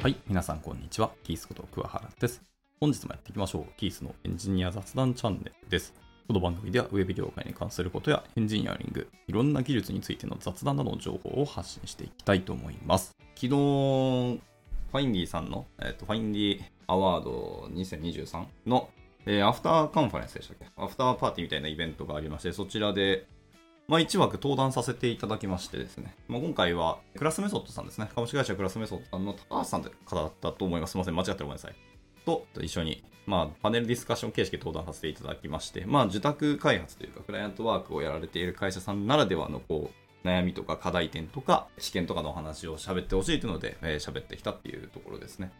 はい、皆さんこんにちは。キースこと桑原です。本日もやっていきましょう。キースのエンジニア雑談チャンネルです。この番組ではウェブ業界に関することやエンジニアリング、いろんな技術についての雑談などの情報を発信していきたいと思います。昨日、 Findy さんの、えっと Findy Award 2023の、えーアフターカンファレンスでしたっけ？アフターパーティーみたいなイベントがありまして、そちらでまあ、1枠登壇させていただきましてですね、まあ、今回はクラスメソッドさんですね、株式会社クラスメソッドさんの高橋さんという方だったと思います。すみません、間違ってごめんなさい。と一緒に、まあ、パネルディスカッション形式で登壇させていただきまして、まあ、受託開発というか、クライアントワークをやられている会社さんならではのこう悩みとか課題点とか、試験とかのお話を喋ってほしいというので、えー喋ってきたっていうところですね。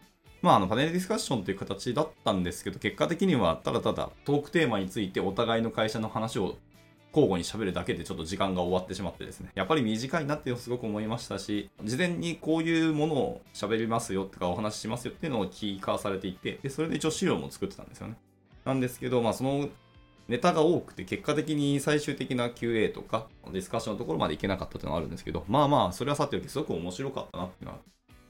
まあ、あのパネルディスカッションという形だったんですけど、結果的にはただただトークテーマについてお互いの会社の話を交互に喋るだけでちょっと時間が終わってしまってですね、やっぱり短いなってすごく思いましたし、事前にこういうものを喋りますよとかお話ししますよっていうのを聞かされていて、で、それで一応資料も作ってたんですよね。なんですけど、まあそのネタが多くて、結果的に最終的な QA とかディスカッションのところまでいけなかったっていうのがあるんですけど、まあまあ、それはさておきすごく面白かったなっていうのは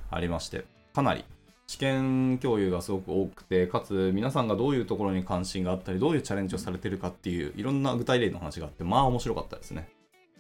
ありまして、かなり試験共有がすごく多くて、かつ皆さんがどういうところに関心があったり、どういうチャレンジをされてるかっていう、いろんな具体例の話があって、まあ面白かったですね。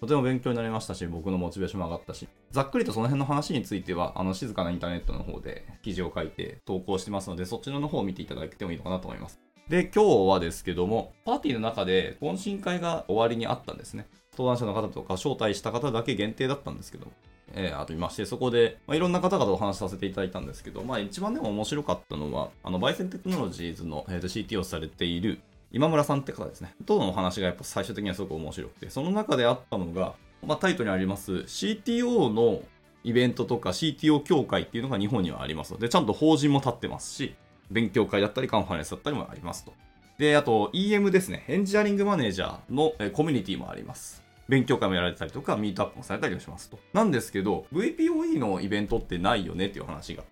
とても勉強になりましたし、僕のモチベーションも上がったし、ざっくりとその辺の話については、あの、静かなインターネットの方で記事を書いて投稿してますので、そっちらの方を見ていただいてもいいのかなと思います。で、今日はですけども、パーティーの中で懇親会が終わりにあったんですね。登壇者の方とか招待した方だけ限定だったんですけど、えー、あといまして、そこで、まあ、いろんな方々お話しさせていただいたんですけど、まあ一番でも面白かったのは、あの、バイセンテクノロジーズの、えー CT をされている今村さんって方ですね。とのお話がやっぱ最終的にはすごく面白くて、その中であったのが、まあタイトルにあります CTO のイベントとか CTO 協会っていうのが日本にはありますので、ちゃんと法人も立ってますし、勉強会だったりカンファレンスだったりもありますと。で、あと EM ですね。エンジニアリングマネージャーのコミュニティもあります。勉強会もやられたりとか、ミートアップもされたりもしますと。なんですけど、VPOE のイベントってないよねっていう話が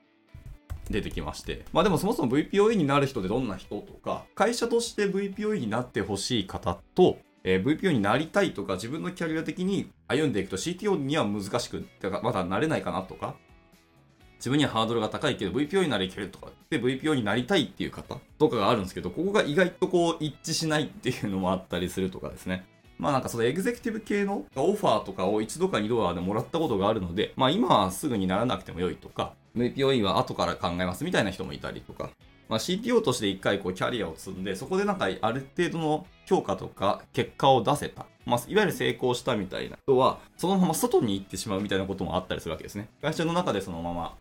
出てきまして。まあでもそもそも VPOE になる人ってどんな人とか、会社として VPOE になってほしい方と、えー VPO になりたいとか、自分のキャリア的に歩んでいくと CTO には難しく、てからまだなれないかなとか、自分にはハードルが高いけど VPO にならいけるとかで VPO になりたいっていう方とかがあるんですけど、ここが意外とこう一致しないっていうのもあったりするとかですね。まあなんかそのエグゼクティブ系のオファーとかを一度か二度はでもらったことがあるので、まあ今はすぐにならなくても良いとか、VPOE は後から考えますみたいな人もいたりとか、まあ、CTO として一回こうキャリアを積んで、そこでなんかある程度の評価とか結果を出せた。まあ、いわゆる成功したみたいな人は、そのまま外に行ってしまうみたいなこともあったりするわけですね。会社の中でそのまま、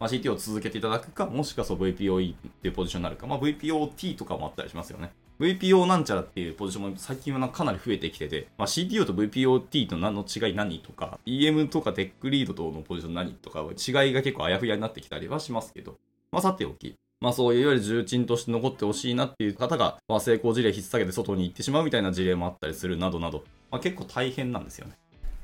まあ、CTO を続けていただくか、もしくはそう VPOE っていうポジションになるか、まあ、VPOT とかもあったりしますよね。VPO なんちゃらっていうポジションも最近はかなり増えてきてて、まあ、CTO と VPOT と何の違い何とか、EM とかテックリードとのポジション何とか、違いが結構あやふやになってきたりはしますけど、まあ、さておき、まあそういういわゆる重鎮として残ってほしいなっていう方が、まあ、成功事例引っ提げて外に行ってしまうみたいな事例もあったりするなどなど、まあ、結構大変なんですよね。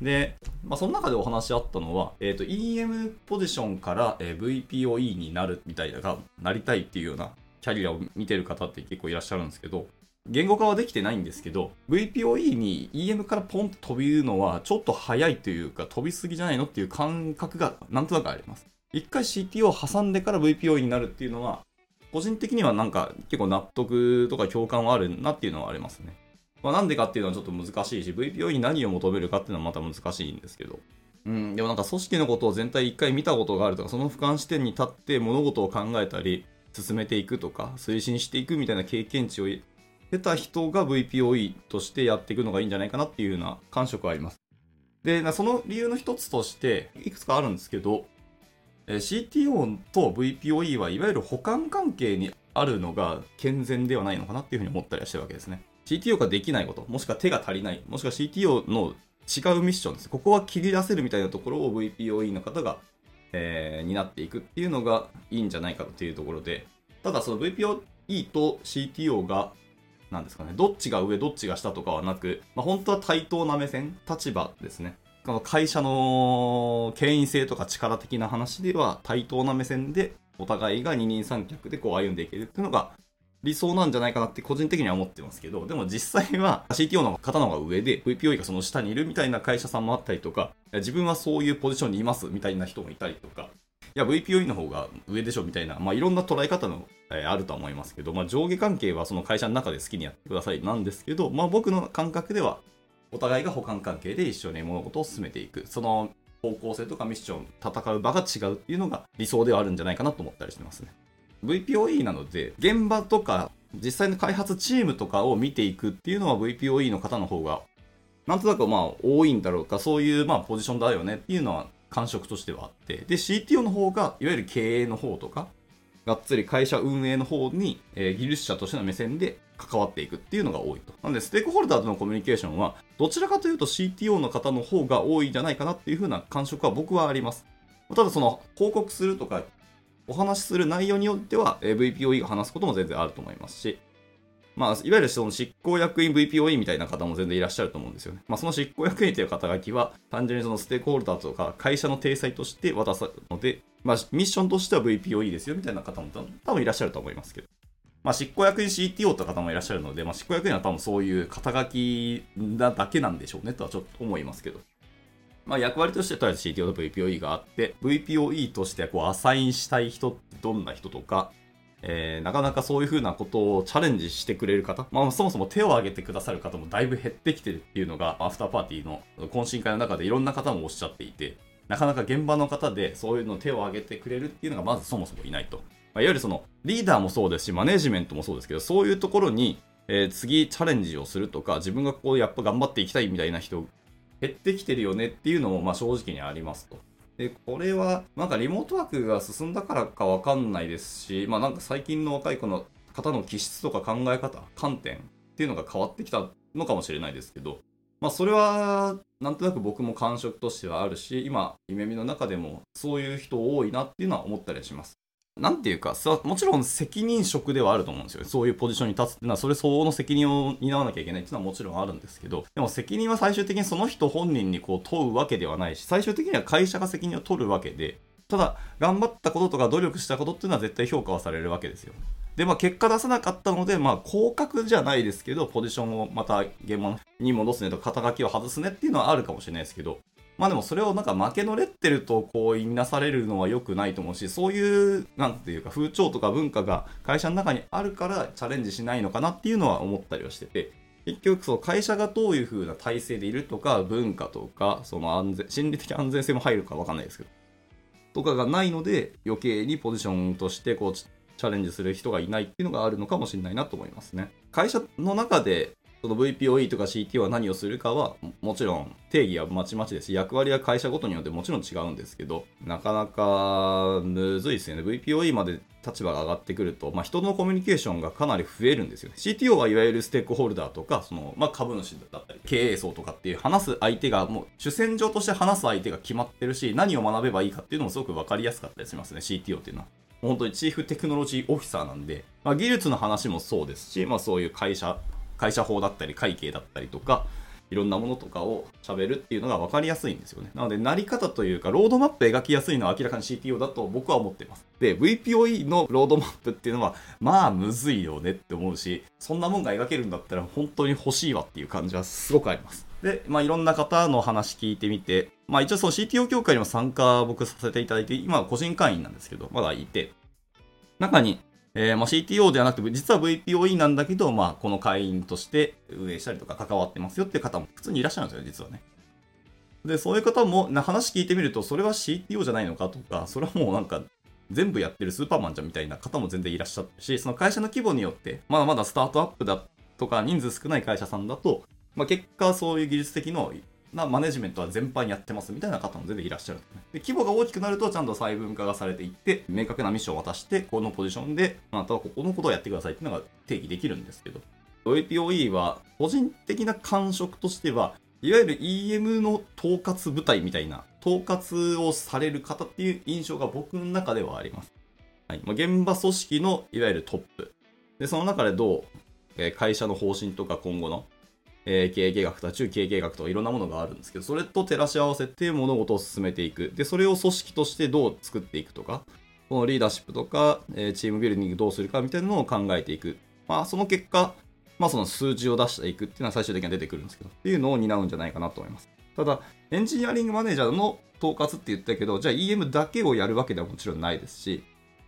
で、まあ、その中でお話しあったのは、えっ、と、EM ポジションから、VPOE になるみたいな、なりたいっていうようなキャリアを見てる方って結構いらっしゃるんですけど、言語化はできてないんですけど、VPOE に EM からポンと飛びるのはちょっと早いというか、飛びすぎじゃないのっていう感覚がなんとなくあります。一回 CTO を挟んでから VPOE になるっていうのは、個人的にはなんか結構納得とか共感はあるなっていうのはありますね。まあ、なんでかっていうのはちょっと難しいし、VPO に何を求めるかっていうのはまた難しいんですけど。うん、でもなんか組織のことを全体一回見たことがあるとか、その俯瞰視点に立って物事を考えたり、進めていくとか、推進していくみたいな経験値を得た人が VPOE としてやっていくのがいいんじゃないかなっていうような感触はあります。で、その理由の一つとして、いくつかあるんですけど、CTO と VPOE はいわゆる補完関係にあるのが健全ではないのかなっていうふうに思ったりはしてるわけですね。CTO ができないこと、もしくは手が足りない、もしくは CTO の違うミッションです。ここは切り出せるみたいなところを VPOE の方が、えー、になっていくっていうのがいいんじゃないかっていうところで、ただその VPOE と CTO が、なんですかね、どっちが上、どっちが下とかはなく、まあ、本当は対等な目線、立場ですね。この会社の権威性とか力的な話では対等な目線でお互いが二人三脚でこう歩んでいけるっていうのが理想なんじゃないかなって個人的には思ってますけど、でも実際は CTO の方の方が上で VPOE がその下にいるみたいな会社さんもあったりとか、自分はそういうポジションにいますみたいな人もいたりとか、いや、VPOE の方が上でしょみたいな、まあ、いろんな捉え方の、えー、あるとは思いますけど、まあ、上下関係はその会社の中で好きにやってくださいなんですけど、まあ、僕の感覚では、お互いが補完関係で一緒に物事を進めていく。その方向性とかミッション、戦う場が違うっていうのが理想ではあるんじゃないかなと思ったりしてますね。VPOE なので、現場とか実際の開発チームとかを見ていくっていうのは VPOE の方の方が、なんとなくまあ多いんだろうか、そういうまあポジションだよねっていうのは感触としてはあって、で、CTO の方が、いわゆる経営の方とか、がっつり会社運営の方に、えー、技術者としての目線で関わっていくっていうのが多いと。なので、ステークホルダーとのコミュニケーションは、どちらかというと CTO の方の方が多いんじゃないかなっていう風な感触は僕はあります。ただ、その、報告するとか、お話しする内容によっては、え、VPOE が話すことも全然あると思いますし、まあ、いわゆるその執行役員 VPOE みたいな方も全然いらっしゃると思うんですよね。まあ、その執行役員という肩書きは、単純にそのステークホルダーとか会社の体裁として渡すので、まあ、ミッションとしては VPOE ですよみたいな方も多分いらっしゃると思いますけど。まあ、執行役員 CTO という方もいらっしゃるので、まあ、執行役員は多分そういう肩書きだけなんでしょうねとはちょっと思いますけど。まあ、役割としてとりあえず CTO と VPOE があって、VPOE としてこうアサインしたい人ってどんな人とか、えー、なかなかそういうふうなことをチャレンジしてくれる方、まあ、そもそも手を挙げてくださる方もだいぶ減ってきてるっていうのが、アフターパーティーの懇親会の中でいろんな方もおっしゃっていて、なかなか現場の方でそういうの手を挙げてくれるっていうのがまずそもそもいないと。まあ、いわゆるそのリーダーもそうですし、マネジメントもそうですけど、そういうところに、えー、次チャレンジをするとか、自分がこうやっぱ頑張っていきたいみたいな人減ってきてるよねっていうのもまあ正直にありますと。で、これは、なんかリモートワークが進んだからかわかんないですし、まあなんか最近の若い子の方の気質とか考え方、観点っていうのが変わってきたのかもしれないですけど、まあそれは、なんとなく僕も感触としてはあるし、今、夢見の中でもそういう人多いなっていうのは思ったりします。なんていうか、もちろん責任職ではあると思うんですよ。そういうポジションに立つっていうのは、それ相応の責任を担わなきゃいけないっていうのはもちろんあるんですけど、でも責任は最終的にその人本人にこう問うわけではないし、最終的には会社が責任を取るわけで、ただ、頑張ったこととか努力したことっていうのは絶対評価はされるわけですよ。で、まあ、結果出さなかったので、まあ、降格じゃないですけど、ポジションをまた現場に戻すねとか、肩書きを外すねっていうのはあるかもしれないですけど、まあでもそれをなんか負けのレッテルとこう言いなされるのは良くないと思うし、そういう、なんていうか風潮とか文化が会社の中にあるからチャレンジしないのかなっていうのは思ったりはしてて、結局そう会社がどういう風な体制でいるとか、文化とか、その安全、心理的安全性も入るかわかんないですけど、とかがないので余計にポジションとしてこうチャレンジする人がいないっていうのがあるのかもしれないなと思いますね。会社の中でその VPOE とか CT は何をするかはもちろん定義はまちまちですし役割は会社ごとによってもちろん違うんですけどなかなかむずいですよね。VPOE まで立場が上がってくると、まあ、人のコミュニケーションがかなり増えるんですよ。ね CTO はいわゆるステークホルダーとかその、まあ、株主だったり経営層とかっていう話す相手がもう主戦場として話す相手が決まってるし何を学べばいいかっていうのもすごく分かりやすかったりしますね。CTO っていうのは。本当にチーフテクノロジーオフィサーなんで、まあ、技術の話もそうですし、まあ、そういう会社会社法だったり会計だったりとか、いろんなものとかを喋るっていうのが分かりやすいんですよね。なので、なり方というか、ロードマップ描きやすいのは明らかに CTO だと僕は思ってます。で、VPOE のロードマップっていうのは、まあ、むずいよねって思うし、そんなもんが描けるんだったら本当に欲しいわっていう感じはすごくあります。で、まあ、いろんな方の話聞いてみて、まあ、一応その CTO 協会にも参加僕させていただいて、今は個人会員なんですけど、まだいて、中にえー、まあ、CTO ではなくて、実は VPOE なんだけど、まあ、この会員として運営したりとか関わってますよっていう方も普通にいらっしゃるんですよ、実はね。で、そういう方も、な話聞いてみると、それは CTO じゃないのかとか、それはもうなんか、全部やってるスーパーマンじゃんみたいな方も全然いらっしゃるし、その会社の規模によって、まだまだスタートアップだとか、人数少ない会社さんだと、まあ、結果そういう技術的のなマネジメントは全般やってますみたいな方も全然いらっしゃる、で規模が大きくなるとちゃんと細分化がされていって明確なミッションを渡してこのポジションであなたはここのことをやってくださいっていうのが定義できるんですけど。APOE は個人的な感触としてはいわゆる EM の統括部隊みたいな統括をされる方っていう印象が僕の中ではあります、はい。ま、現場組織のいわゆるトップ。でその中でどう会社の方針とか今後のえー、経営計画とか中経営計画とかいろんなものがあるんですけど、それと照らし合わせて物事を進めていく。で、それを組織としてどう作っていくとか、このリーダーシップとか、えー、チームビルディングどうするかみたいなのを考えていく。まあ、その結果、まあ、その数字を出していくっていうのは最終的には出てくるんですけど、っていうのを担うんじゃないかなと思います。ただ、エンジニアリングマネージャーの統括って言ったけど、じゃあ EM だけをやるわけではもちろんないですし、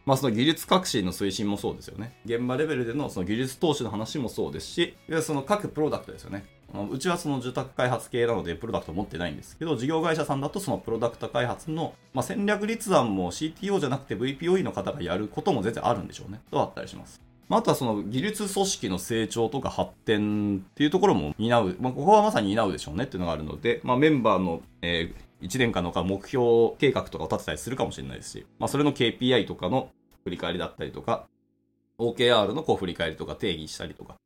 まあその技術革新の推進もそうですよね。現場レベルでのその技術投資の話もそうですし、いわその各プロダクトですよね。うちはその住宅開発系なのでプロダクト持ってないんですけど、事業会社さんだとそのプロダクト開発の、まあ、戦略立案も CTO じゃなくて VPOE の方がやることも全然あるんでしょうね。とあったりします。まあ、あとはその技術組織の成長とか発展っていうところも担う、まあ、ここはまさに担うでしょうねっていうのがあるので、まあ、メンバーの、えー、1年間の目標計画とかを立てたりするかもしれないですし、まあ、それの KPI とかの振り返りだったりとか、OKR のこう振り返りとか定義したりとか、っ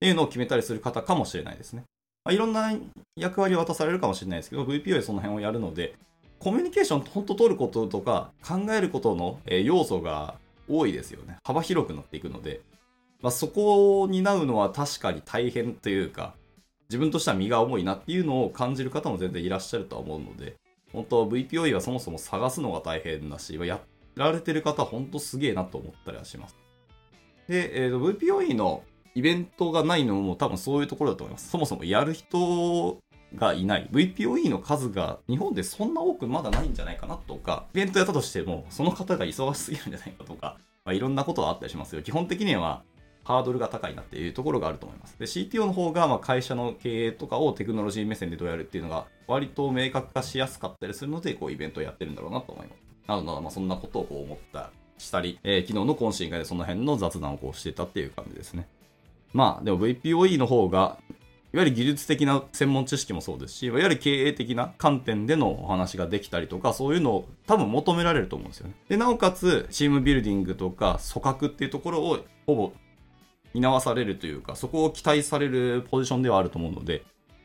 ていうのを決めたりする方かもしれないですね。まあ、いろんな役割を渡されるかもしれないですけど、VPO でその辺をやるので、コミュニケーション本当取ることとか考えることの要素が多いですよね。幅広くなっていくので、まあ、そこを担うのは確かに大変というか、自分としては身が重いなっていうのを感じる方も全然いらっしゃるとは思うので、本当 VPOE はそもそも探すのが大変だし、やられてる方は本当すげえなと思ったりはします。で、えー、VPOE のイベントがないのも多分そういうところだと思います。そもそもやる人がいない。VPOE の数が日本でそんな多くまだないんじゃないかなとか、イベントやったとしても、その方が忙しすぎるんじゃないかとか、まあ、いろんなことがあったりしますよ。基本的にはハードルが高いなっていうところがあると思います。で、CTO の方がま会社の経営とかをテクノロジー目線でどうやるっていうのが割と明確化しやすかったりするので、こうイベントをやってるんだろうなと思います。なので、まあ、そんなことをこう思ったしたり、えー、昨日の懇親会でその辺の雑談をこうしてたっていう感じですね。まあ、でも VPOE の方が、いわゆる技術的な専門知識もそうですし、いわゆる経営的な観点でのお話ができたりとか、そういうのを多分求められると思うんですよね。で、なおかつ、チームビルディングとか組閣っていうところをほぼ担わされるというか、そこを期待されるポジションではあると思うので、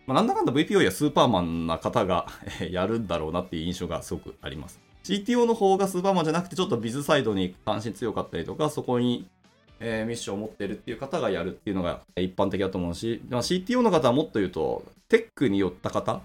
まあ、なんだかんだ VPO やスーパーマンな方が やるんだろうなっていう印象がすごくあります。CTO の方がスーパーマンじゃなくて、ちょっとビズサイドに関心強かったりとか、そこに、えー、ミッションを持ってるっていう方がやるっていうのが一般的だと思うし、まあ、CTO の方はもっと言うと、テックによった方、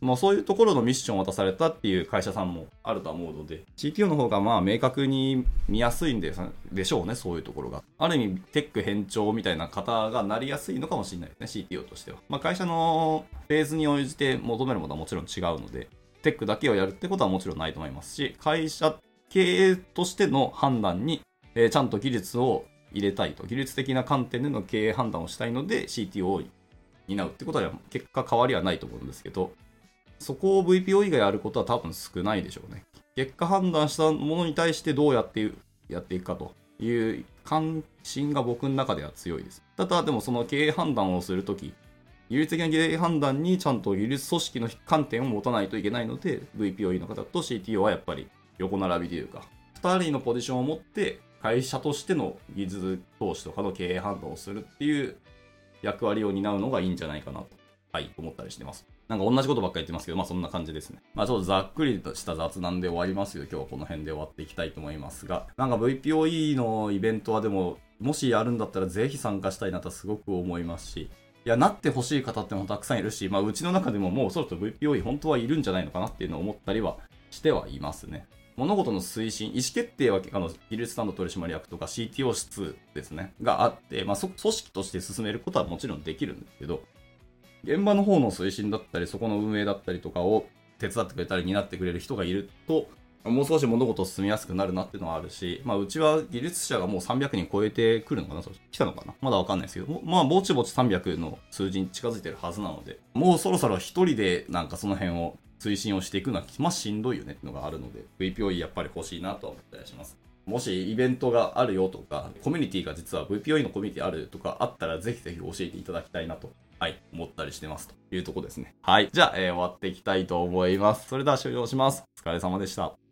まあ、そういうところのミッションを渡されたっていう会社さんもあると思うので、CTO の方がまあ明確に見やすいんででしょうね、そういうところが。ある意味、テック変調みたいな方がなりやすいのかもしれないですね、CTO としては。まあ、会社のフェーズに応じて求めるものはもちろん違うので、テックだけをやるってことはもちろんないと思いますし、会社経営としての判断に、えー、ちゃんと技術を入れたいと、技術的な観点での経営判断をしたいので CTO を担うってことは結果変わりはないと思うんですけど、そこを VPO 以外やることは多分少ないでしょうね。結果判断したものに対してどうやってやっていくかという関心が僕の中では強いです。ただ、でもその経営判断をするとき、技術的な経営判断にちゃんと技術組織の観点を持たないといけないので、VPOE の方と CTO はやっぱり横並びというか、2人のポジションを持って会社としての技術投資とかの経営判断をするっていう役割を担うのがいいんじゃないかなと、はい、思ったりしてます。なんか同じことばっかり言ってますけど、まあそんな感じですね。まあちょっとざっくりとした雑談で終わりますよ。今日はこの辺で終わっていきたいと思いますが、なんか VPOE のイベントはでも、もしやるんだったらぜひ参加したいなとすごく思いますし、いや、なってほしい方ってもたくさんいるし、まあ、うちの中でももうそろそろ VPOE 本当はいるんじゃないのかなっていうのを思ったりはしてはいますね。物事の推進、意思決定は、あの、技術スタンド取締役とか CTO 室ですね、があって、まあ、組織として進めることはもちろんできるんですけど、現場の方の推進だったり、そこの運営だったりとかを手伝ってくれたり担ってくれる人がいると、もう少し物事を進みやすくなるなっていうのはあるし、まあ、うちは技術者がもう300人超えてくるのかな来たのかなまだわかんないですけど、まあ、ぼちぼち300の数字に近づいてるはずなので、もうそろそろ一人でなんかその辺を推進をしていくのは、まあ、しんどいよねっていうのがあるので、VPOE やっぱり欲しいなとは思ったりします。もしイベントがあるよとか、コミュニティが実は VPOE のコミュニティあるとかあったら、ぜひぜひ教えていただきたいなとはい、思ったりしてますというとこですね。はい。じゃあ、えー、終わっていきたいと思います。それでは終了します。お疲れ様でした。